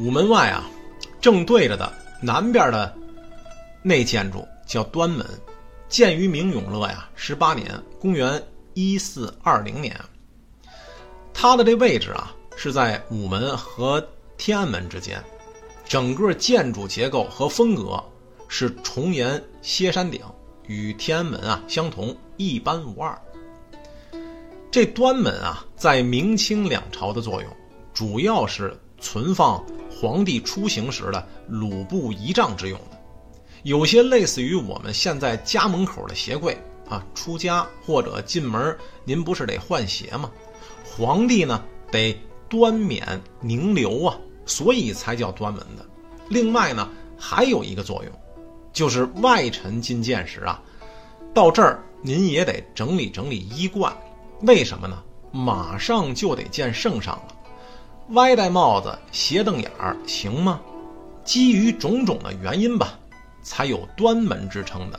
午门外啊，正对着的南边的那建筑叫端门，建于明永乐呀十八年，公元一四二零年。它的这位置啊，是在午门和天安门之间，整个建筑结构和风格是重檐歇山顶，与天安门啊相同，一般无二。这端门啊，在明清两朝的作用，主要是存放皇帝出行时的鲁布仪仗之用的，有些类似于我们现在家门口的鞋柜啊。出家或者进门，您不是得换鞋吗？皇帝呢得端冕凝流啊，所以才叫端门的。另外呢，还有一个作用，就是外臣觐见时啊，到这儿您也得整理整理衣冠。为什么呢？马上就得见圣上了，歪戴帽子、斜瞪眼儿行吗？基于种种的原因吧，才有端门之称的。